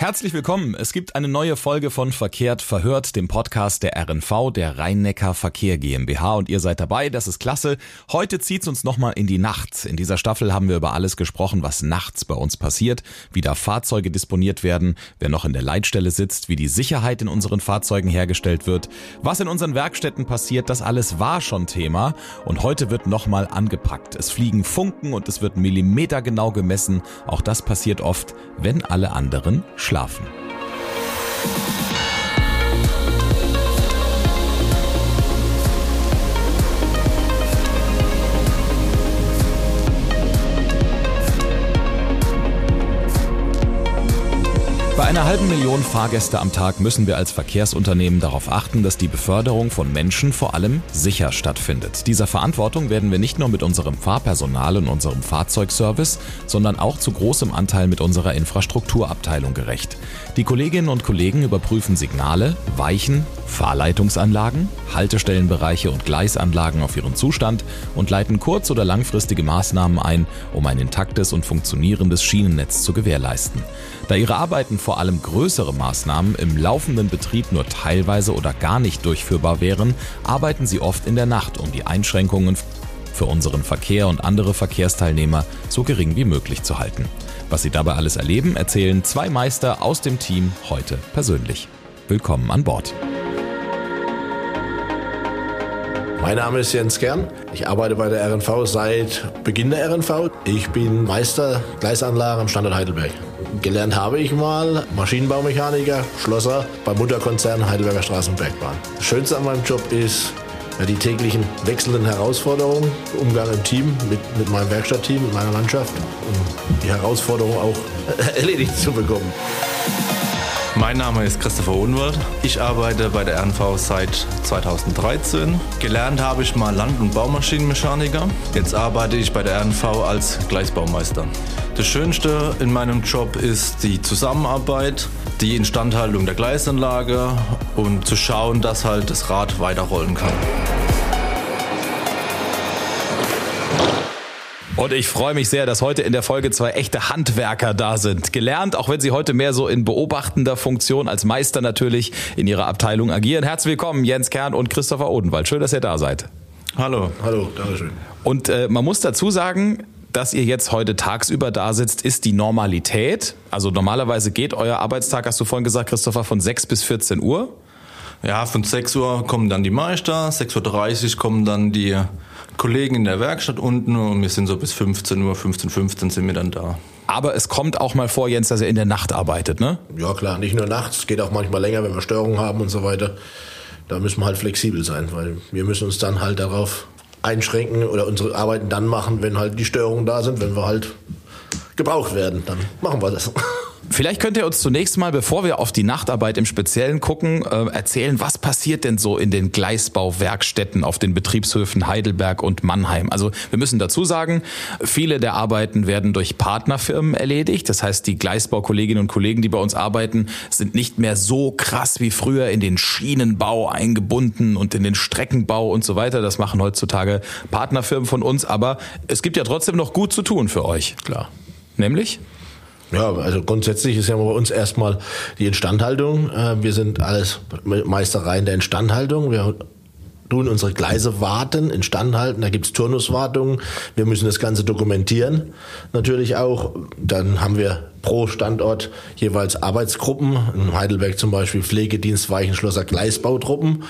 Herzlich willkommen. Es gibt eine neue Folge von Verkehrt verhört, dem Podcast der RNV, der Rhein-Neckar Verkehr GmbH und ihr seid dabei. Das ist klasse. Heute zieht's uns nochmal in die Nacht. In dieser Staffel haben wir über alles gesprochen, was nachts bei uns passiert, wie da Fahrzeuge disponiert werden, wer noch in der Leitstelle sitzt, wie die Sicherheit in unseren Fahrzeugen hergestellt wird, was in unseren Werkstätten passiert, das alles war schon Thema und heute wird nochmal angepackt. Es fliegen Funken und es wird millimetergenau gemessen. Auch das passiert oft, wenn alle anderen schlafen. Bei einer halben Million Fahrgäste am Tag müssen wir als Verkehrsunternehmen darauf achten, dass die Beförderung von Menschen vor allem sicher stattfindet. Dieser Verantwortung werden wir nicht nur mit unserem Fahrpersonal und unserem Fahrzeugservice, sondern auch zu großem Anteil mit unserer Infrastrukturabteilung gerecht. Die Kolleginnen und Kollegen überprüfen Signale, Weichen, Fahrleitungsanlagen, Haltestellenbereiche und Gleisanlagen auf ihren Zustand und leiten kurz- oder langfristige Maßnahmen ein, um ein intaktes und funktionierendes Schienennetz zu gewährleisten. Da ihre Arbeiten vor allem größere Maßnahmen im laufenden Betrieb nur teilweise oder gar nicht durchführbar wären, arbeiten sie oft in der Nacht, um die Einschränkungen für unseren Verkehr und andere Verkehrsteilnehmer so gering wie möglich zu halten. Was sie dabei alles erleben, erzählen zwei Meister aus dem Team heute persönlich. Willkommen an Bord. Mein Name ist Jens Kern. Ich arbeite bei der RNV seit Beginn der RNV. Ich bin Meister Gleisanlage am Standort Heidelberg. Gelernt habe ich mal Maschinenbaumechaniker, Schlosser beim Mutterkonzern Heidelberger Straßenbergbahn. Das Schönste an meinem Job ist die täglichen wechselnden Herausforderungen, Umgang im Team mit, mit meinem Werkstattteam, mit meiner Mannschaft, um die Herausforderung auch erledigt zu bekommen. Mein Name ist Christopher Odenwald. Ich arbeite bei der RNV seit 2013. Gelernt habe ich mal Land- und Baumaschinenmechaniker. Jetzt arbeite ich bei der RNV als Gleisbaumeister. Das Schönste in meinem Job ist die Zusammenarbeit, die Instandhaltung der Gleisanlage und zu schauen, dass halt das Rad weiterrollen kann. Und ich freue mich sehr, dass heute in der Folge zwei echte Handwerker da sind. Gelernt, auch wenn sie heute mehr so in beobachtender Funktion als Meister natürlich in ihrer Abteilung agieren. Herzlich willkommen, Jens Kern und Christopher Odenwald. Schön, dass ihr da seid. Hallo. Hallo, Dankeschön. Und äh, man muss dazu sagen, dass ihr jetzt heute tagsüber da sitzt, ist die Normalität. Also normalerweise geht euer Arbeitstag, hast du vorhin gesagt, Christopher, von 6 bis 14 Uhr. Ja, von 6 Uhr kommen dann die Meister, 6.30 Uhr kommen dann die Kollegen in der Werkstatt unten und wir sind so bis 15 Uhr, 15, 15 sind wir dann da. Aber es kommt auch mal vor, Jens, dass ihr in der Nacht arbeitet, ne? Ja klar, nicht nur nachts, es geht auch manchmal länger, wenn wir Störungen haben und so weiter. Da müssen wir halt flexibel sein, weil wir müssen uns dann halt darauf einschränken oder unsere Arbeiten dann machen, wenn halt die Störungen da sind, wenn wir halt gebraucht werden, dann machen wir das. Vielleicht könnt ihr uns zunächst mal, bevor wir auf die Nachtarbeit im Speziellen gucken, äh, erzählen, was passiert denn so in den Gleisbauwerkstätten auf den Betriebshöfen Heidelberg und Mannheim? Also wir müssen dazu sagen, viele der Arbeiten werden durch Partnerfirmen erledigt. Das heißt, die Gleisbaukolleginnen und Kollegen, die bei uns arbeiten, sind nicht mehr so krass wie früher in den Schienenbau eingebunden und in den Streckenbau und so weiter. Das machen heutzutage Partnerfirmen von uns. Aber es gibt ja trotzdem noch gut zu tun für euch. Klar. Nämlich? Ja, also grundsätzlich ist ja bei uns erstmal die Instandhaltung. Äh, wir sind alles Meistereien der Instandhaltung. Wir tun unsere Gleise warten, instand halten. Da gibt's Turnuswartungen. Wir müssen das Ganze dokumentieren. Natürlich auch. Dann haben wir pro Standort jeweils Arbeitsgruppen. In Heidelberg zum Beispiel Pflegedienst, Weichenschlosser, Gleisbautruppen,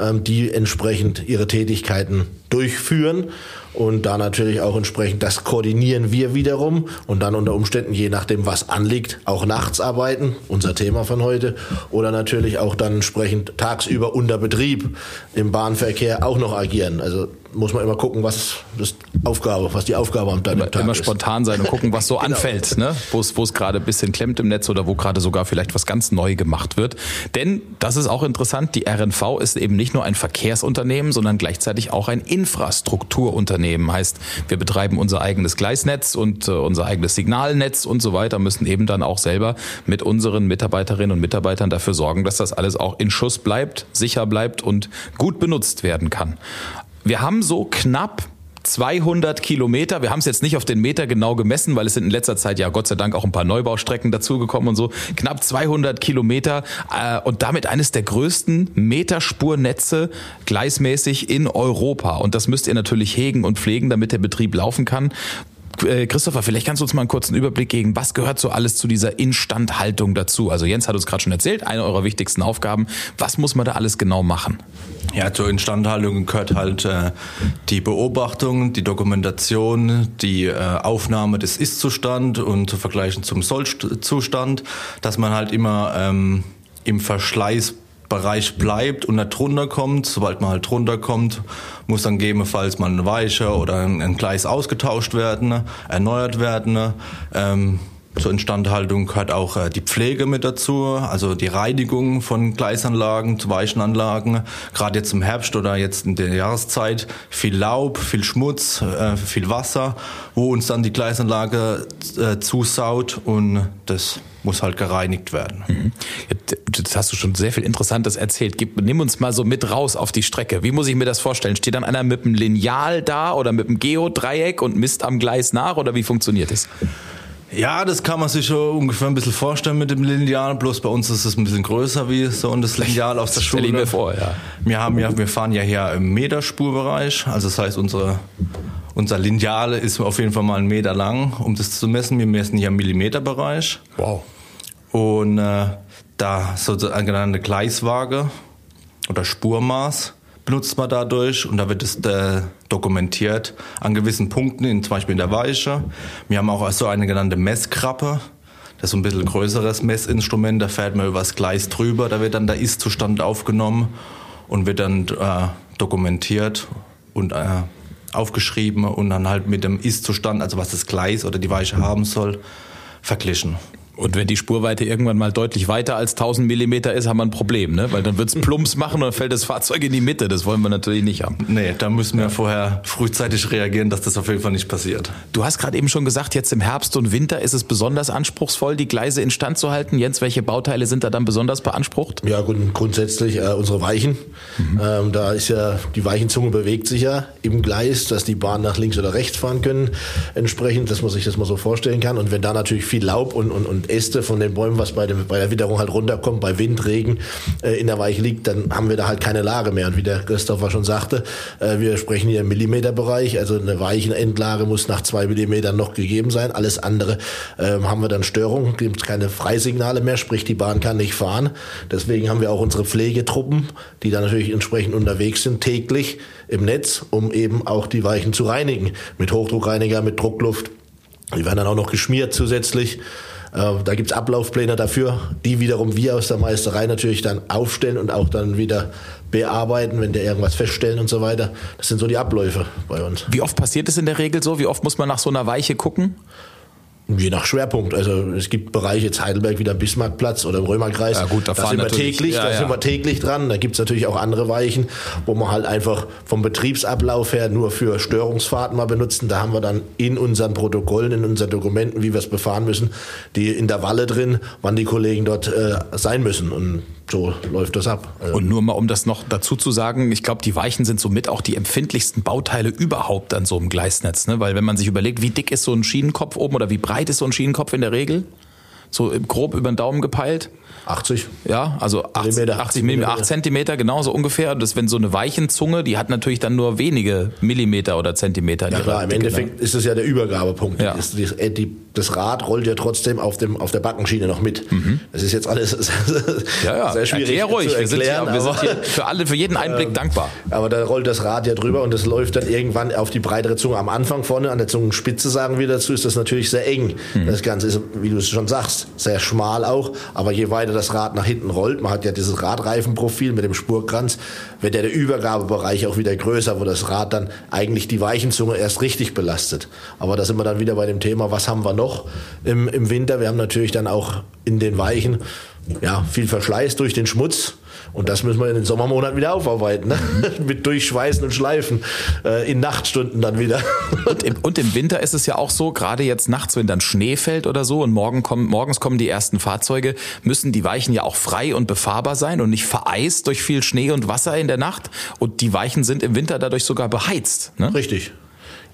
ähm, die entsprechend ihre Tätigkeiten durchführen. Und da natürlich auch entsprechend, das koordinieren wir wiederum und dann unter Umständen, je nachdem, was anliegt, auch nachts arbeiten, unser Thema von heute, oder natürlich auch dann entsprechend tagsüber unter Betrieb im Bahnverkehr auch noch agieren. Also muss man immer gucken, was das Aufgabe, was die Aufgabe am Tag, immer, immer ist. spontan sein und gucken, was so genau. anfällt, ne? wo es wo es gerade ein bisschen klemmt im Netz oder wo gerade sogar vielleicht was ganz neu gemacht wird. Denn das ist auch interessant. Die RNV ist eben nicht nur ein Verkehrsunternehmen, sondern gleichzeitig auch ein Infrastrukturunternehmen. Heißt, wir betreiben unser eigenes Gleisnetz und äh, unser eigenes Signalnetz und so weiter, müssen eben dann auch selber mit unseren Mitarbeiterinnen und Mitarbeitern dafür sorgen, dass das alles auch in Schuss bleibt, sicher bleibt und gut benutzt werden kann. Wir haben so knapp 200 Kilometer. Wir haben es jetzt nicht auf den Meter genau gemessen, weil es sind in letzter Zeit ja Gott sei Dank auch ein paar Neubaustrecken dazugekommen und so. Knapp 200 Kilometer äh, und damit eines der größten Meterspurnetze gleismäßig in Europa. Und das müsst ihr natürlich hegen und pflegen, damit der Betrieb laufen kann. Äh, Christopher, vielleicht kannst du uns mal einen kurzen Überblick geben. Was gehört so alles zu dieser Instandhaltung dazu? Also Jens hat uns gerade schon erzählt, eine eurer wichtigsten Aufgaben. Was muss man da alles genau machen? Ja, zur Instandhaltung gehört halt äh, die Beobachtung, die Dokumentation, die äh, Aufnahme des Ist-Zustand und zu vergleichen zum Soll-Zustand, dass man halt immer ähm, im Verschleiß Bereich bleibt und nicht drunter kommt. Sobald man halt drunter kommt, muss dann gegebenenfalls mal ein Weicher oder ein, Gleis ausgetauscht werden, erneuert werden. Ähm, zur Instandhaltung gehört auch äh, die Pflege mit dazu, also die Reinigung von Gleisanlagen, Weichenanlagen. Gerade jetzt im Herbst oder jetzt in der Jahreszeit viel Laub, viel Schmutz, äh, viel Wasser, wo uns dann die Gleisanlage äh, zusaut und das muss halt gereinigt werden. Mhm. Jetzt hast du schon sehr viel Interessantes erzählt. Gib, nimm uns mal so mit raus auf die Strecke. Wie muss ich mir das vorstellen? Steht dann einer mit einem Lineal da oder mit einem Geodreieck und misst am Gleis nach oder wie funktioniert es? Ja, das kann man sich schon ungefähr ein bisschen vorstellen mit dem Lineal. Bloß bei uns ist es ein bisschen größer wie so und das Lineal aus der Schule. Stell ich mir vor, ja. Wir haben ja, wir fahren ja hier im Meterspurbereich. Also das heißt, unsere, unser Lineal ist auf jeden Fall mal einen Meter lang, um das zu messen. Wir messen hier im Millimeterbereich. Wow. Und äh, da so eine genannte Gleiswaage oder Spurmaß benutzt man dadurch und da wird es äh, dokumentiert an gewissen Punkten, in, zum Beispiel in der Weiche. Wir haben auch so eine genannte Messkrappe. Das ist so ein bisschen größeres Messinstrument, da fährt man übers Gleis drüber, da wird dann der Ist-Zustand aufgenommen und wird dann äh, dokumentiert und äh, aufgeschrieben und dann halt mit dem Ist-Zustand, also was das Gleis oder die Weiche haben soll, verglichen. Und wenn die Spurweite irgendwann mal deutlich weiter als 1000 Millimeter ist, haben wir ein Problem, ne? Weil dann wird's plumps machen und dann fällt das Fahrzeug in die Mitte. Das wollen wir natürlich nicht haben. Nee, da müssen wir vorher frühzeitig reagieren, dass das auf jeden Fall nicht passiert. Du hast gerade eben schon gesagt, jetzt im Herbst und Winter ist es besonders anspruchsvoll, die Gleise instand zu halten. Jens, welche Bauteile sind da dann besonders beansprucht? Ja, gut, grundsätzlich äh, unsere Weichen. Mhm. Ähm, da ist ja, die Weichenzunge bewegt sich ja im Gleis, dass die Bahnen nach links oder rechts fahren können. Entsprechend, dass man sich das mal so vorstellen kann. Und wenn da natürlich viel Laub und, und, und Äste von den Bäumen, was bei, dem, bei der Witterung halt runterkommt, bei Wind, Regen äh, in der Weiche liegt, dann haben wir da halt keine Lage mehr. Und wie der Christopher schon sagte, äh, wir sprechen hier im Millimeterbereich, also eine Weichenendlage muss nach zwei Millimetern noch gegeben sein. Alles andere äh, haben wir dann Störungen, gibt keine Freisignale mehr, sprich die Bahn kann nicht fahren. Deswegen haben wir auch unsere Pflegetruppen, die dann natürlich entsprechend unterwegs sind, täglich im Netz, um eben auch die Weichen zu reinigen. Mit Hochdruckreiniger, mit Druckluft. Die werden dann auch noch geschmiert zusätzlich. Äh, da gibt's Ablaufpläne dafür, die wiederum wir aus der Meisterei natürlich dann aufstellen und auch dann wieder bearbeiten, wenn der irgendwas feststellen und so weiter. Das sind so die Abläufe bei uns. Wie oft passiert es in der Regel so? Wie oft muss man nach so einer Weiche gucken? Je nach Schwerpunkt. Also es gibt Bereiche, jetzt Heidelberg wieder Bismarckplatz oder im Römerkreis. Ja gut, da, da sind wir täglich, ja, da ja. sind wir täglich dran. Da gibt's natürlich auch andere Weichen, wo man halt einfach vom Betriebsablauf her nur für Störungsfahrten mal benutzen. Da haben wir dann in unseren Protokollen, in unseren Dokumenten, wie wir es befahren müssen, die in der Walle drin, wann die Kollegen dort äh, sein müssen. Und so läuft das ab. Also und nur mal, um das noch dazu zu sagen, ich glaube, die Weichen sind somit auch die empfindlichsten Bauteile überhaupt an so einem Gleisnetz. Ne? Weil wenn man sich überlegt, wie dick ist so ein Schienenkopf oben oder wie breit ist so ein Schienenkopf in der Regel? So grob über den Daumen gepeilt? 80. Ja, also 80, 80 Millimeter, 8 Zentimeter, genau so ungefähr. Das, wenn so eine Weichenzunge, die hat natürlich dann nur wenige Millimeter oder Zentimeter. Ja klar, im Endeffekt ist es ja der Übergabepunkt. Ja. Das, die, das, Rad rollt ja trotzdem auf, dem, auf der Backenschiene noch mit. Mhm. Das ist jetzt alles ja, ja. sehr schwierig Erklär ruhig. zu erklären. Wir sind, hier, wir sind hier für, alle, für jeden Einblick ähm, dankbar. Aber da rollt das Rad ja drüber und das läuft dann irgendwann auf die breitere Zunge. Am Anfang vorne, an der Zungenspitze sagen wir dazu, ist das natürlich sehr eng. Mhm. Das Ganze ist, wie du es schon sagst, sehr schmal auch. Aber je weiter das Rad nach hinten rollt, man hat ja dieses Radreifenprofil mit dem Spurkranz, wird ja der Übergabebereich auch wieder größer, wo das Rad dann eigentlich die Weichenzunge erst richtig belastet. Aber da sind wir dann wieder bei dem Thema, was haben wir noch im, im Winter? Wir haben natürlich dann auch in den Weichen ja, viel Verschleiß durch den Schmutz. Und das müssen wir in den Sommermonaten wieder aufarbeiten. Ne? Mhm. Mit Durchschweißen und Schleifen. Äh, in Nachtstunden dann wieder. und, im, und im Winter ist es ja auch so, gerade jetzt nachts, wenn dann Schnee fällt oder so und morgen kommen, morgens kommen die ersten Fahrzeuge, müssen die Weichen ja auch frei und befahrbar sein und nicht vereist durch viel Schnee und Wasser in der Nacht. Und die Weichen sind im Winter dadurch sogar beheizt. Ne? Richtig.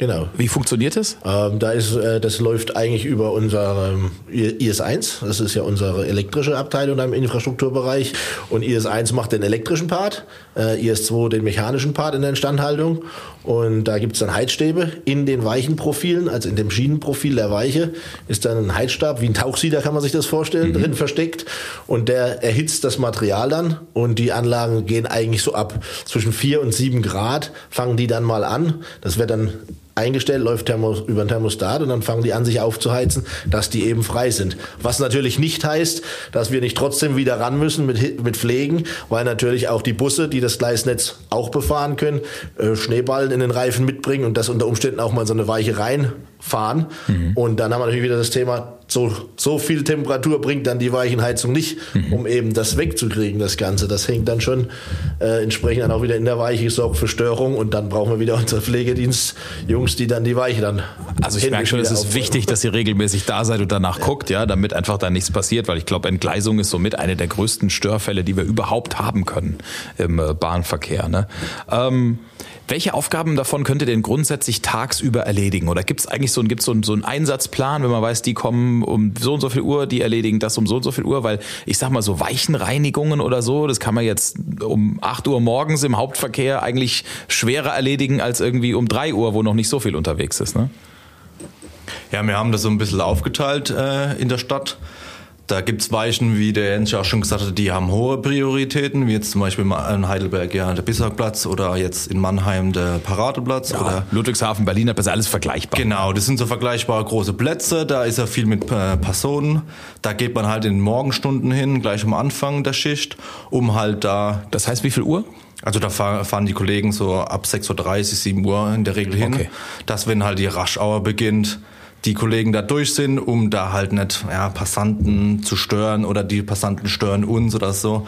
Genau. Wie funktioniert das? Ähm, da ist, äh, das läuft eigentlich über unser ähm, IS1. Das ist ja unsere elektrische Abteilung im Infrastrukturbereich. Und IS1 macht den elektrischen Part, äh, IS2 den mechanischen Part in der Instandhaltung. Und da gibt es dann Heizstäbe in den Weichenprofilen, also in dem Schienenprofil der Weiche ist dann ein Heizstab, wie ein Tauchsieder kann man sich das vorstellen, mhm. drin versteckt. Und der erhitzt das Material dann und die Anlagen gehen eigentlich so ab zwischen vier und sieben Grad, fangen die dann mal an. Das wird dann eingestellt, läuft Thermos, über ein Thermostat und dann fangen die an, sich aufzuheizen, dass die eben frei sind. Was natürlich nicht heißt, dass wir nicht trotzdem wieder ran müssen mit, mit Pflegen, weil natürlich auch die Busse, die das Gleisnetz auch befahren können, äh, Schneeballen in den Reifen mitbringen und das unter Umständen auch mal so eine Weiche reinfahren. Mhm. Und dann haben wir natürlich wieder das Thema, so, so viel Temperatur bringt dann die Weichenheizung nicht, mhm. um eben das wegzukriegen, das Ganze. Das hängt dann schon äh, entsprechend dann auch wieder in der Weiche, sorgt für Störung und dann brauchen wir wieder unsere Pflegedienst-Jungs, die dann die Weiche dann. Also ich merke schon, es ist wichtig, dass ihr regelmäßig da seid und danach ja. guckt, ja, damit einfach da nichts passiert, weil ich glaube, Entgleisung ist somit eine der größten Störfälle, die wir überhaupt haben können im äh, Bahnverkehr. Ne? Ähm, welche Aufgaben davon könnt ihr denn grundsätzlich tagsüber erledigen? Oder gibt es eigentlich so, gibt's so, so einen Einsatzplan, wenn man weiß, die kommen um so und so viel Uhr, die erledigen das um so und so viel Uhr? Weil ich sag mal so Weichenreinigungen oder so, das kann man jetzt um 8 Uhr morgens im Hauptverkehr eigentlich schwerer erledigen als irgendwie um 3 Uhr, wo noch nicht so viel unterwegs ist. Ne? Ja, wir haben das so ein bisschen aufgeteilt äh, in der Stadt. Da gibt es Weichen, wie der Jens auch schon gesagt hat, die haben hohe Prioritäten, wie jetzt zum Beispiel in Heidelberg ja der Bismarckplatz oder jetzt in Mannheim der Paradeplatz. Ja, oder Ludwigshafen, Berlin, das ist alles vergleichbar. Genau, das sind so vergleichbare große Plätze, da ist ja viel mit äh, Personen. Da geht man halt in den Morgenstunden hin, gleich am Anfang der Schicht, um halt da... Das heißt, wie viel Uhr? Also da fahren die Kollegen so ab 6.30 Uhr, 7 Uhr in der Regel hin, okay. dass wenn halt die Raschauer beginnt, die Kollegen da durch sind, um da halt nicht ja, Passanten zu stören oder die Passanten stören uns oder so.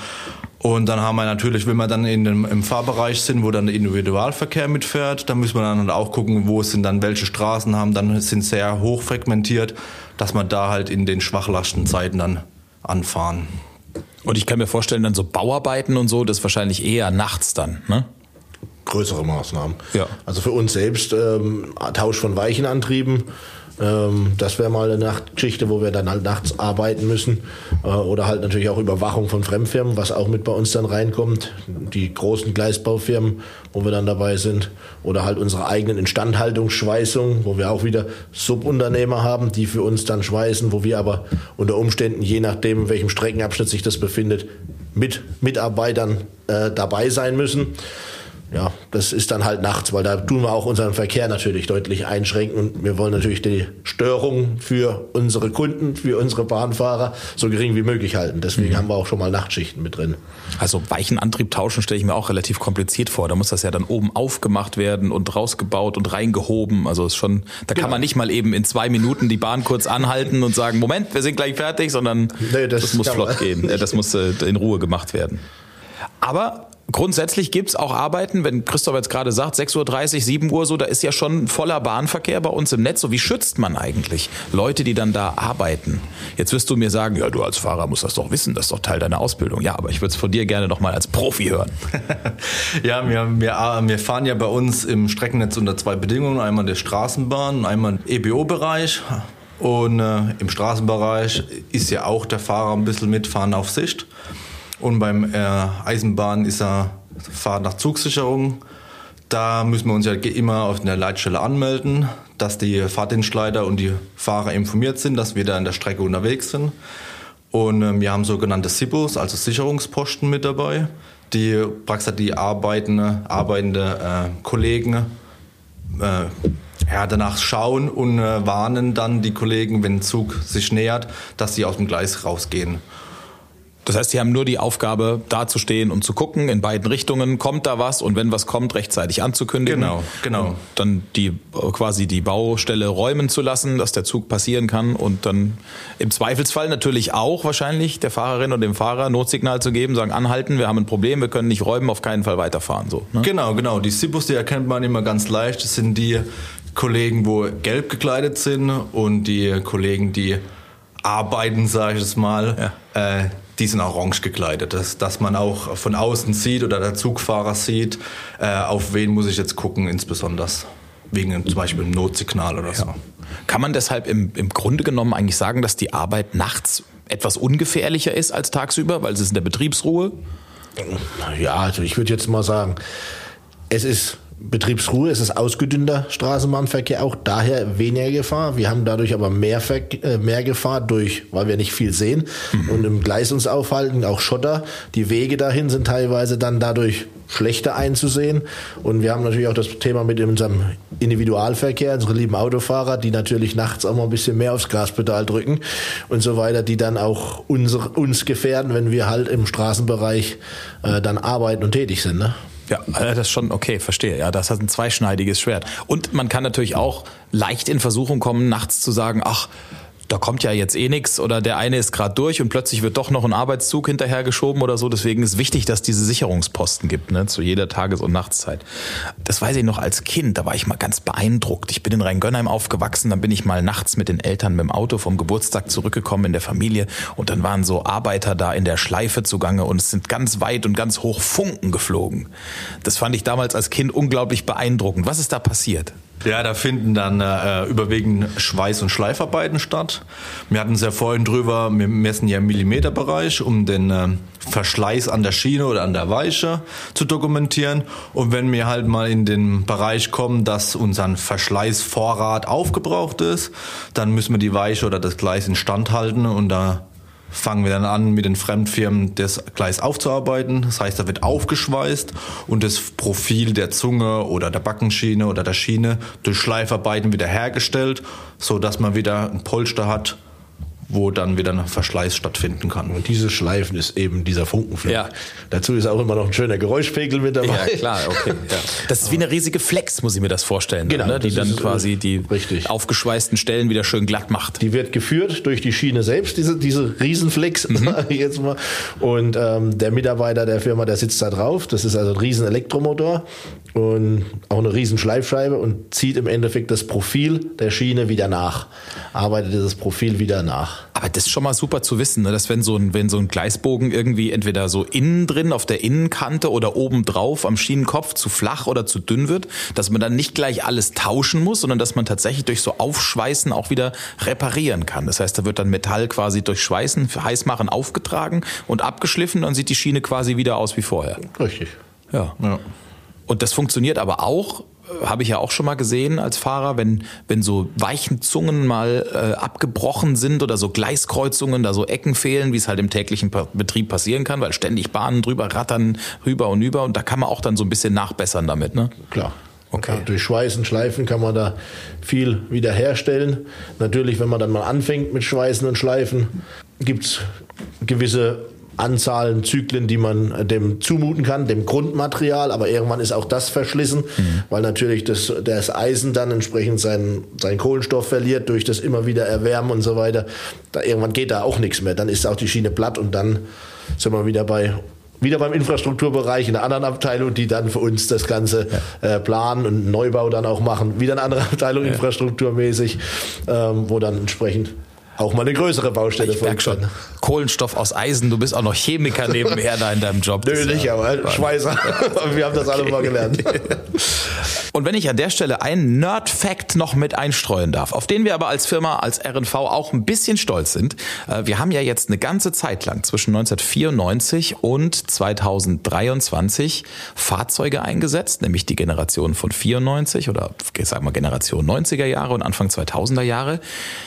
Und dann haben wir natürlich, wenn wir dann in dem, im Fahrbereich sind, wo dann der Individualverkehr mitfährt, dann müssen wir dann halt auch gucken, wo sind dann welche Straßen haben, dann sind sehr hoch fragmentiert, dass man da halt in den Schwachlastenzeiten dann anfahren. Und ich kann mir vorstellen, dann so Bauarbeiten und so, das ist wahrscheinlich eher nachts dann, ne? Größere Maßnahmen. Ja. Also für uns selbst ähm, Tausch von Weichenantrieben ähm, das wäre mal eine Nachtgeschichte, wo wir dann halt nachts arbeiten müssen. Äh, oder halt natürlich auch Überwachung von Fremdfirmen, was auch mit bei uns dann reinkommt. Die großen Gleisbaufirmen, wo wir dann dabei sind. Oder halt unsere eigenen Instandhaltungsschweißungen, wo wir auch wieder Subunternehmer haben, die für uns dann schweißen, wo wir aber unter Umständen, je nachdem, in welchem Streckenabschnitt sich das befindet, mit Mitarbeitern äh, dabei sein müssen ja, das ist dann halt nachts, weil da tun wir auch unseren Verkehr natürlich deutlich einschränken und wir wollen natürlich die Störung für unsere Kunden, für unsere Bahnfahrer so gering wie möglich halten. Deswegen mhm. haben wir auch schon mal Nachtschichten mit drin. Also Weichenantrieb tauschen stelle ich mir auch relativ kompliziert vor. Da muss das ja dann oben aufgemacht werden und rausgebaut und reingehoben. Also ist schon, da genau. kann man nicht mal eben in zwei Minuten die Bahn kurz anhalten und sagen, Moment, wir sind gleich fertig, sondern nee, das, das muss flott gehen. Das muss äh, in Ruhe gemacht werden. Aber Grundsätzlich gibt's auch Arbeiten, wenn Christoph jetzt gerade sagt, 6.30 Uhr, 7 Uhr so, da ist ja schon voller Bahnverkehr bei uns im Netz. So wie schützt man eigentlich Leute, die dann da arbeiten? Jetzt wirst du mir sagen, ja, du als Fahrer musst das doch wissen, das ist doch Teil deiner Ausbildung. Ja, aber ich würde es von dir gerne nochmal als Profi hören. ja, wir, wir, wir fahren ja bei uns im Streckennetz unter zwei Bedingungen. Einmal der Straßenbahn, einmal EBO-Bereich. Und äh, im Straßenbereich ist ja auch der Fahrer ein bisschen mitfahren auf Sicht. Und beim äh, Eisenbahn ist er Fahrt nach Zugsicherung. Da müssen wir uns ja immer auf der Leitstelle anmelden, dass die Fahrdienstleiter und die Fahrer informiert sind, dass wir da an der Strecke unterwegs sind. Und äh, wir haben sogenannte SIBOs, also Sicherungsposten mit dabei, die praktisch die arbeitende, arbeitende äh, Kollegen äh, ja, danach schauen und äh, warnen dann die Kollegen, wenn ein Zug sich nähert, dass sie aus dem Gleis rausgehen. Das heißt, Sie haben nur die Aufgabe, dazustehen und zu gucken, in beiden Richtungen, kommt da was und wenn was kommt, rechtzeitig anzukündigen. Genau, genau. Und dann die, quasi die Baustelle räumen zu lassen, dass der Zug passieren kann und dann im Zweifelsfall natürlich auch wahrscheinlich der Fahrerin und dem Fahrer Notsignal zu geben, sagen, anhalten, wir haben ein Problem, wir können nicht räumen, auf keinen Fall weiterfahren, so. Ne? Genau, genau. Die Sibus, die erkennt man immer ganz leicht. Das sind die Kollegen, wo gelb gekleidet sind und die Kollegen, die arbeiten, sage ich es mal. Ja. Äh, die sind orange gekleidet, dass, dass man auch von außen sieht oder der Zugfahrer sieht, äh, auf wen muss ich jetzt gucken insbesondere. wegen zum Beispiel einem Notsignal oder so. Kann man deshalb im, im Grunde genommen eigentlich sagen, dass die Arbeit nachts etwas ungefährlicher ist als tagsüber, weil es ist in der Betriebsruhe? Ja, also ich würde jetzt mal sagen, es ist Betriebsruhe, es ist ausgedünnter Straßenbahnverkehr, auch daher weniger Gefahr. Wir haben dadurch aber mehr, Ver äh, mehr Gefahr durch, weil wir nicht viel sehen mhm. und im Gleis uns aufhalten, auch Schotter. Die Wege dahin sind teilweise dann dadurch schlechter einzusehen. Und wir haben natürlich auch das Thema mit unserem Individualverkehr, unsere lieben Autofahrer, die natürlich nachts auch mal ein bisschen mehr aufs Gaspedal drücken und so weiter, die dann auch unsere, uns gefährden, wenn wir halt im Straßenbereich äh, dann arbeiten und tätig sind. Ne? Ja, äh, das ist schon okay, verstehe. Ja, das hat ein zweischneidiges Schwert. Und man kann natürlich auch leicht in Versuchung kommen, nachts zu sagen, ach, da kommt ja jetzt eh nichts oder der eine ist gerade durch und plötzlich wird doch noch ein Arbeitszug hinterhergeschoben oder so. Deswegen ist wichtig, dass diese Sicherungsposten gibt, ne, zu jeder Tages- und Nachtszeit. Das weiß ich noch als Kind, da war ich mal ganz beeindruckt. Ich bin in Rheingönheim aufgewachsen, dann bin ich mal nachts mit den Eltern mit dem Auto vom Geburtstag zurückgekommen in der Familie und dann waren so Arbeiter da in der Schleife zugange und es sind ganz weit und ganz hoch Funken geflogen. Das fand ich damals als Kind unglaublich beeindruckend. Was ist da passiert? Ja, da finden dann äh, überwiegend Schweiß- und Schleifarbeiten statt. Wir hatten es ja vorhin drüber, wir messen ja im Millimeterbereich, um den äh, Verschleiß an der Schiene oder an der Weiche zu dokumentieren. Und wenn wir halt mal in den Bereich kommen, dass unser Verschleißvorrat aufgebraucht ist, dann müssen wir die Weiche oder das Gleis instand halten und da fangen wir dann an, mit den Fremdfirmen das Gleis aufzuarbeiten. Das heißt, da wird aufgeschweißt und das Profil der Zunge oder der Backenschiene oder der Schiene durch Schleifarbeiten wieder hergestellt, so dass man wieder ein Polster hat, wo dann wieder ein Verschleiß stattfinden kann. Und diese Schleifen ist eben dieser Funkenflug. Ja. Dazu ist auch immer noch ein schöner Geräuschpegel mit dabei. Ja, klar, okay. Ja. Das ist wie eine riesige Flex, muss ich mir das vorstellen. Genau, ne? Die dann quasi die richtig. aufgeschweißten Stellen wieder schön glatt macht. Die wird geführt durch die Schiene selbst, diese, diese Riesenflex, mhm. jetzt mal. Und ähm, der Mitarbeiter der Firma, der sitzt da drauf. Das ist also ein riesen Elektromotor und auch eine riesen Schleifscheibe und zieht im Endeffekt das Profil der Schiene wieder nach. Arbeitet dieses Profil wieder nach. Aber das ist schon mal super zu wissen, ne? dass wenn so, ein, wenn so ein Gleisbogen irgendwie entweder so innen drin auf der Innenkante oder oben drauf am Schienenkopf zu flach oder zu dünn wird, dass man dann nicht gleich alles tauschen muss, sondern dass man tatsächlich durch so Aufschweißen auch wieder reparieren kann. Das heißt, da wird dann Metall quasi durch Schweißen, Heißmachen aufgetragen und abgeschliffen, dann sieht die Schiene quasi wieder aus wie vorher. Richtig. Ja. ja. Und das funktioniert aber auch, habe ich ja auch schon mal gesehen als Fahrer, wenn, wenn so weichen Zungen mal äh, abgebrochen sind oder so Gleiskreuzungen, da so Ecken fehlen, wie es halt im täglichen Betrieb passieren kann, weil ständig Bahnen drüber rattern, rüber und über und da kann man auch dann so ein bisschen nachbessern damit, ne? Klar. Okay. durch Schweißen, Schleifen kann man da viel wiederherstellen. Natürlich, wenn man dann mal anfängt mit Schweißen und Schleifen, gibt es gewisse Anzahlen, Zyklen, die man dem zumuten kann, dem Grundmaterial, aber irgendwann ist auch das verschlissen, mhm. weil natürlich das, das Eisen dann entsprechend seinen, seinen Kohlenstoff verliert durch das immer wieder Erwärmen und so weiter. Da, irgendwann geht da auch nichts mehr. Dann ist auch die Schiene platt und dann sind wir wieder bei wieder beim Infrastrukturbereich in einer anderen Abteilung, die dann für uns das Ganze ja. äh, planen und Neubau dann auch machen. Wieder eine andere Abteilung ja. infrastrukturmäßig, ähm, wo dann entsprechend auch mal eine größere Baustelle ich merk schon. Kohlenstoff aus Eisen, du bist auch noch Chemiker nebenher da in deinem Job. Nö, nicht, ja, aber Schweißer. Okay. Wir haben das alle mal gelernt. Und wenn ich an der Stelle einen Nerd-Fact noch mit einstreuen darf, auf den wir aber als Firma, als RNV auch ein bisschen stolz sind. Äh, wir haben ja jetzt eine ganze Zeit lang zwischen 1994 und 2023 Fahrzeuge eingesetzt, nämlich die Generation von 94 oder ich sag mal Generation 90er Jahre und Anfang 2000er Jahre.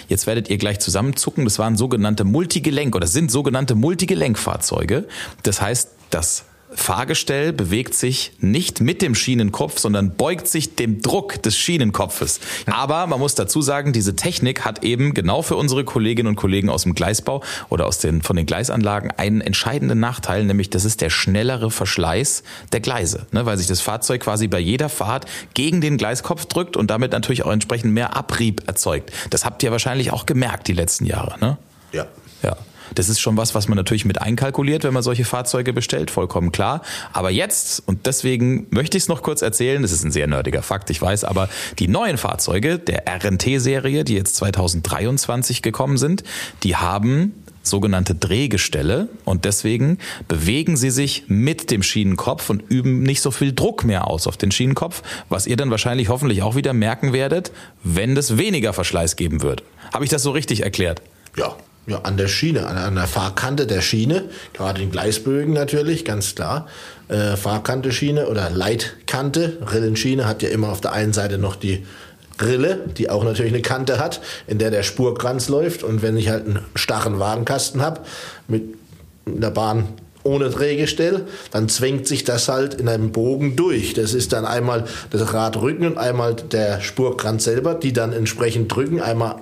Jetzt werdet ihr gleich zusammenzucken. Das waren sogenannte Multigelenk oder sind sogenannte Multigelenkfahrzeuge. Das heißt, das Fahrgestell bewegt sich nicht mit dem Schienenkopf, sondern beugt sich dem Druck des Schienenkopfes. Aber man muss dazu sagen, diese Technik hat eben genau für unsere Kolleginnen und Kollegen aus dem Gleisbau oder aus den, von den Gleisanlagen einen entscheidenden Nachteil, nämlich das ist der schnellere Verschleiß der Gleise, ne, weil sich das Fahrzeug quasi bei jeder Fahrt gegen den Gleiskopf drückt und damit natürlich auch entsprechend mehr Abrieb erzeugt. Das habt ihr wahrscheinlich auch gemerkt die letzten Jahre, ne? Ja. Ja. Das ist schon was, was man natürlich mit einkalkuliert, wenn man solche Fahrzeuge bestellt, vollkommen klar. Aber jetzt, und deswegen möchte ich es noch kurz erzählen, das ist ein sehr nerdiger Fakt, ich weiß, aber die neuen Fahrzeuge der RNT-Serie, die jetzt 2023 gekommen sind, die haben sogenannte Drehgestelle und deswegen bewegen sie sich mit dem Schienenkopf und üben nicht so viel Druck mehr aus auf den Schienenkopf, was ihr dann wahrscheinlich hoffentlich auch wieder merken werdet, wenn es weniger Verschleiß geben wird. Habe ich das so richtig erklärt? Ja, ja, an der Schiene, an, an der Fahrkante der Schiene, gerade in Gleisbögen natürlich, ganz klar. Äh, Fahrkante Schiene oder Leitkante, Rillenschiene hat ja immer auf der einen Seite noch die Rille, die auch natürlich eine Kante hat, in der der Spurkranz läuft. Und wenn ich halt einen starren Wagenkasten habe mit der Bahn ohne Drehgestell, dann zwängt sich das halt in einem Bogen durch. Das ist dann einmal das Radrücken und einmal der Spurkranz selber, die dann entsprechend drücken, einmal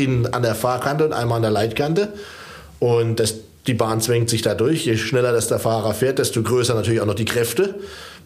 in, an der Fahrkante und einmal an der Leitkante. Und das, die Bahn zwängt sich da durch. Je schneller das der Fahrer fährt, desto größer natürlich auch noch die Kräfte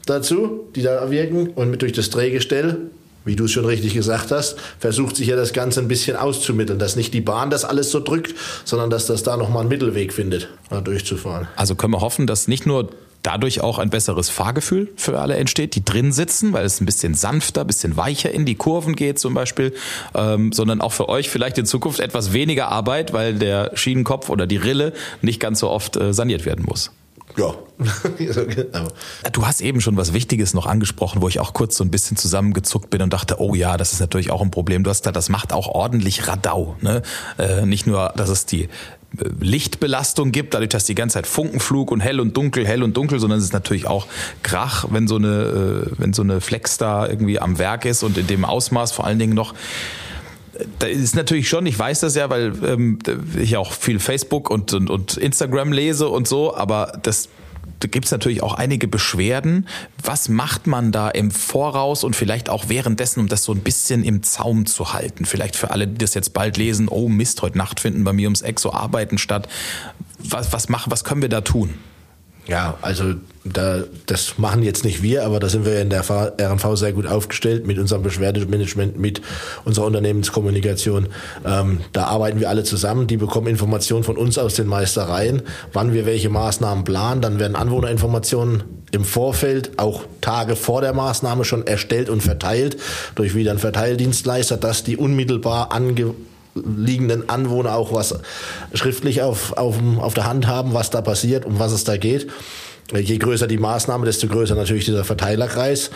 dazu, die da wirken. Und mit durch das Drehgestell, wie du es schon richtig gesagt hast, versucht sich ja das Ganze ein bisschen auszumitteln, dass nicht die Bahn das alles so drückt, sondern dass das da nochmal einen Mittelweg findet, da durchzufahren. Also können wir hoffen, dass nicht nur dadurch auch ein besseres Fahrgefühl für alle entsteht, die drin sitzen, weil es ein bisschen sanfter, ein bisschen weicher in die Kurven geht zum Beispiel, ähm, sondern auch für euch vielleicht in Zukunft etwas weniger Arbeit, weil der Schienenkopf oder die Rille nicht ganz so oft äh, saniert werden muss. Ja, genau. Du hast eben schon was Wichtiges noch angesprochen, wo ich auch kurz so ein bisschen zusammengezuckt bin und dachte, oh ja, das ist natürlich auch ein Problem. Du hast da, das macht auch ordentlich Radau. Ne? Äh, nicht nur, dass es die Lichtbelastung gibt, dadurch, dass die ganze Zeit Funkenflug und hell und dunkel, hell und dunkel, sondern es ist natürlich auch Krach, wenn so eine, äh, wenn so eine Flex da irgendwie am Werk ist und in dem Ausmaß vor allen Dingen noch. Da ist natürlich schon, ich weiß das ja, weil ähm, ich auch viel Facebook und, und, und Instagram lese und so, aber das da gibt es natürlich auch einige Beschwerden. Was macht man da im Voraus und vielleicht auch währenddessen, um das so ein bisschen im Zaum zu halten? Vielleicht für alle, die das jetzt bald lesen, oh Mist, heute Nacht finden bei mir ums Eck so Arbeiten statt. Was, was machen, was können wir da tun? Ja, also da, das machen jetzt nicht wir, aber da sind wir in der RNV sehr gut aufgestellt mit unserem Beschwerdemanagement, mit unserer Unternehmenskommunikation. Ähm, da arbeiten wir alle zusammen. Die bekommen Informationen von uns aus den Meistereien, wann wir welche Maßnahmen planen. Dann werden Anwohnerinformationen im Vorfeld, auch Tage vor der Maßnahme schon erstellt und verteilt durch wieder einen Verteildienstleister, dass die unmittelbar ange liegenden Anwohner auch was schriftlich auf, auf, auf der Hand haben, was da passiert, um was es da geht. Je größer die Maßnahme, desto größer natürlich dieser Verteilerkreis.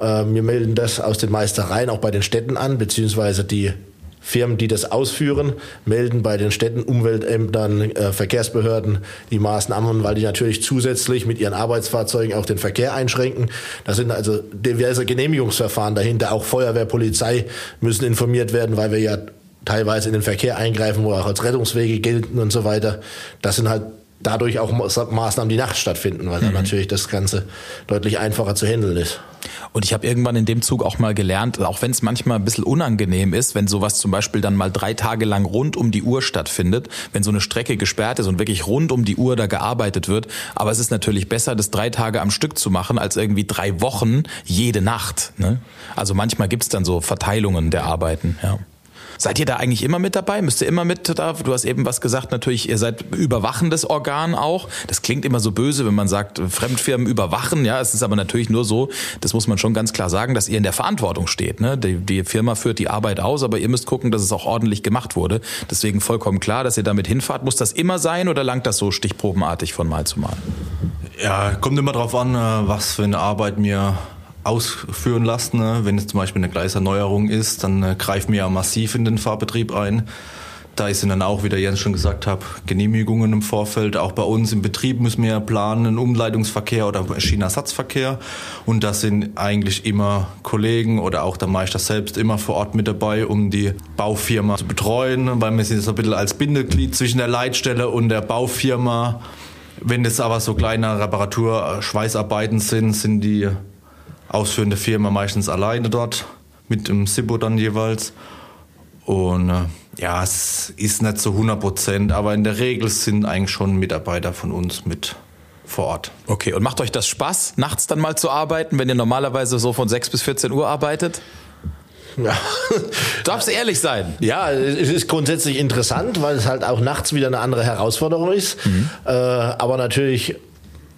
Ähm, wir melden das aus den Meistereien auch bei den Städten an, beziehungsweise die Firmen, die das ausführen, melden bei den Städten, Umweltämtern, äh, Verkehrsbehörden die Maßnahmen, weil die natürlich zusätzlich mit ihren Arbeitsfahrzeugen auch den Verkehr einschränken. Da sind also diverse Genehmigungsverfahren dahinter. Auch Feuerwehr, Polizei müssen informiert werden, weil wir ja teilweise in den Verkehr eingreifen, wo auch als Rettungswege gelten und so weiter. Das sind halt dadurch auch Maßnahmen, die nachts stattfinden, weil mhm. dann natürlich das Ganze deutlich einfacher zu handeln ist. Und ich habe irgendwann in dem Zug auch mal gelernt, auch wenn es manchmal ein bisschen unangenehm ist, wenn sowas zum Beispiel dann mal drei Tage lang rund um die Uhr stattfindet, wenn so eine Strecke gesperrt ist und wirklich rund um die Uhr da gearbeitet wird. Aber es ist natürlich besser, das drei Tage am Stück zu machen, als irgendwie drei Wochen jede Nacht. Ne? Also manchmal gibt's dann so Verteilungen der Arbeiten. Ja. Seid ihr da eigentlich immer mit dabei? Müsst ihr immer mit da? Du hast eben was gesagt, natürlich, ihr seid überwachendes Organ auch. Das klingt immer so böse, wenn man sagt, Fremdfirmen überwachen. Ja, es ist aber natürlich nur so, das muss man schon ganz klar sagen, dass ihr in der Verantwortung steht. Ne? Die, die Firma führt die Arbeit aus, aber ihr müsst gucken, dass es auch ordentlich gemacht wurde. Deswegen vollkommen klar, dass ihr damit hinfahrt. Muss das immer sein oder langt das so stichprobenartig von Mal zu Mal? Ja, kommt immer drauf an, äh, was für eine Arbeit mir ausführen lassen. Ne? Wenn es zum Beispiel eine Gleiserneuerung ist, dann äh, greifen wir ja massiv in den Fahrbetrieb ein. Da sind dann auch, wie der Jens schon gesagt hat, Genehmigungen im Vorfeld. Auch bei uns im Betrieb müssen wir planen, einen Umleitungsverkehr oder Schienenersatzverkehr. Und da sind eigentlich immer Kollegen oder auch der Meister selbst immer vor Ort mit dabei, um die Baufirma zu betreuen, weil wir sind so ein bisschen als Bindeglied zwischen der Leitstelle und der Baufirma. Wenn das aber so kleine Reparatur, Schweißarbeiten sind, sind die ausführende Firma meistens alleine dort, mit dem Sibo dann jeweils. Und äh, ja, es ist nicht so 100 Prozent, aber in der Regel sind eigentlich schon Mitarbeiter von uns mit vor Ort. Okay, und macht euch das Spaß, nachts dann mal zu arbeiten, wenn ihr normalerweise so von 6 bis 14 Uhr arbeitet? Ja. Darfst ehrlich sein. Ja, es ist grundsätzlich interessant, weil es halt auch nachts wieder eine andere Herausforderung ist. Mhm. Äh, aber natürlich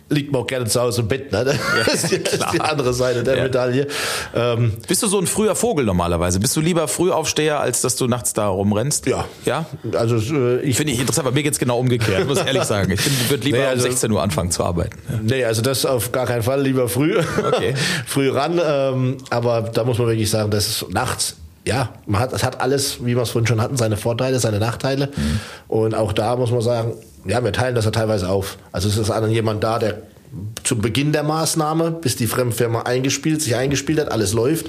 liegt man auch gerne zu Hause im Bett. Ne? Das, ist die, das ist die andere Seite der Ja. Medaille. Ähm, Bist du so ein früher Vogel normalerweise? Bist du lieber Frühaufsteher, als dass du nachts da rumrennst? ja. Ja? Also äh, ich Finde ich interessant, bei mir geht's genau umgekehrt, muss ich ehrlich sagen. Ich würde lieber Nee, also- um 16 Uhr anfangen zu arbeiten. Nee, also das auf gar keinen Fall, lieber früh. Okay. früh ran. Ähm, aber da muss man wirklich sagen, das ist nachts, ja, man hat, es hat alles, wie wir es vorhin schon hatten, seine Vorteile, seine Nachteile. Und auch da muss man sagen, ja, wir teilen das ja teilweise auf. Also es ist dann jemand da, der zum Beginn der Maßnahme, bis die Fremdfirma eingespielt, sich eingespielt hat, alles läuft.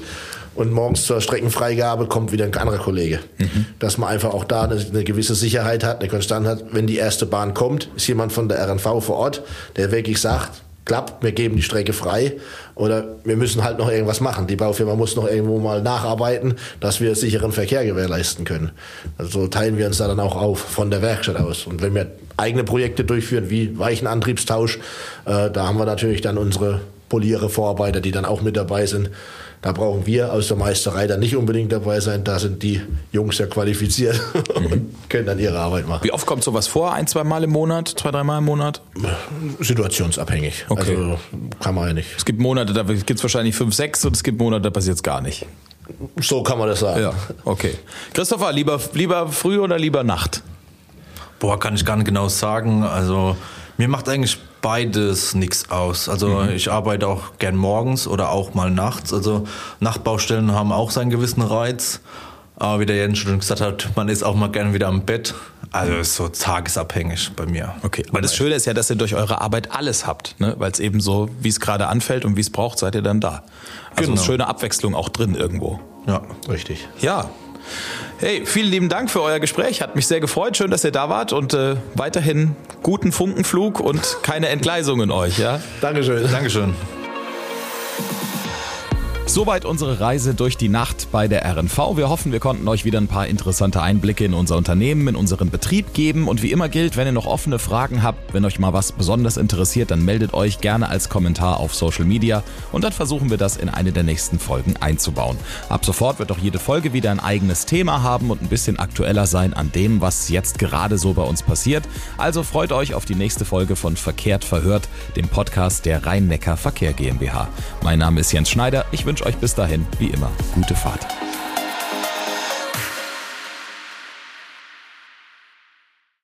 Und morgens zur Streckenfreigabe kommt wieder ein anderer Kollege. Dass man einfach auch da eine, eine gewisse Sicherheit hat, eine Konstanz hat. Wenn die erste Bahn kommt, ist jemand von der RNV vor Ort, der wirklich sagt, klappt, wir geben die Strecke frei oder wir müssen halt noch irgendwas machen. Die Baufirma muss noch irgendwo mal nacharbeiten, dass wir sicheren Verkehr gewährleisten können. Also so teilen wir uns da dann auch auf von der Werkstatt aus. Und wenn wir eigene Projekte durchführen, wie Weichenantriebstausch, äh, da haben wir natürlich dann unsere Poliere Vorarbeiter, die dann auch mit dabei sind. Da brauchen wir aus der Meisterei dann nicht unbedingt dabei sein. Da sind die Jungs ja qualifiziert und können dann ihre Arbeit machen. Wie oft kommt sowas vor? Ein, zwei Mal im Monat? Zwei, drei Mal im Monat? Situationsabhängig. Okay. Also kann man ja nicht. Es gibt Monate, da gibt's wahrscheinlich fünf, sechs und es gibt Monate, da passiert's gar nicht. So kann man das sagen. Ja, okay. Christopher, lieber, lieber früh oder lieber Nacht? Boah, kann ich gar nicht genau sagen. Also mir macht eigentlich beides nichts aus. Also ich arbeite auch gern morgens oder auch mal nachts. Also Nachtbaustellen haben auch seinen gewissen Reiz. Aber wie der Jens schon gesagt hat, man ist auch mal gern wieder am Bett. Also ist so tagesabhängig bei mir. Okay, aber das Schöne ist ja, dass ihr durch eure Arbeit alles habt, ne? weil es eben so, wie es gerade anfällt und wie es braucht, seid ihr dann da. Also Genau. eine schöne Abwechslung auch drin irgendwo. Ja. Richtig. Ja. Hey, vielen lieben Dank für euer Gespräch. Hat mich sehr gefreut. Schön, dass ihr da wart und äh, weiterhin guten Funkenflug und keine Entgleisungen euch, ja? Dankeschön. Dankeschön. Soweit unsere Reise durch die Nacht bei der RNV. Wir hoffen, wir konnten euch wieder ein paar interessante Einblicke in unser Unternehmen, in unseren Betrieb geben. Und wie immer gilt, wenn ihr noch offene Fragen habt, wenn euch mal was besonders interessiert, dann meldet euch gerne als Kommentar auf Social Media und dann versuchen wir das in eine der nächsten Folgen einzubauen. Ab sofort wird auch jede Folge wieder ein eigenes Thema haben und ein bisschen aktueller sein an dem, was jetzt gerade so bei uns passiert. Also freut euch auf die nächste Folge von Verkehrt verhört, dem Podcast der Rhein-Neckar Verkehr GmbH. Mein Name ist Jens Schneider. Ich wünsche euch bis dahin, wie immer, gute Fahrt.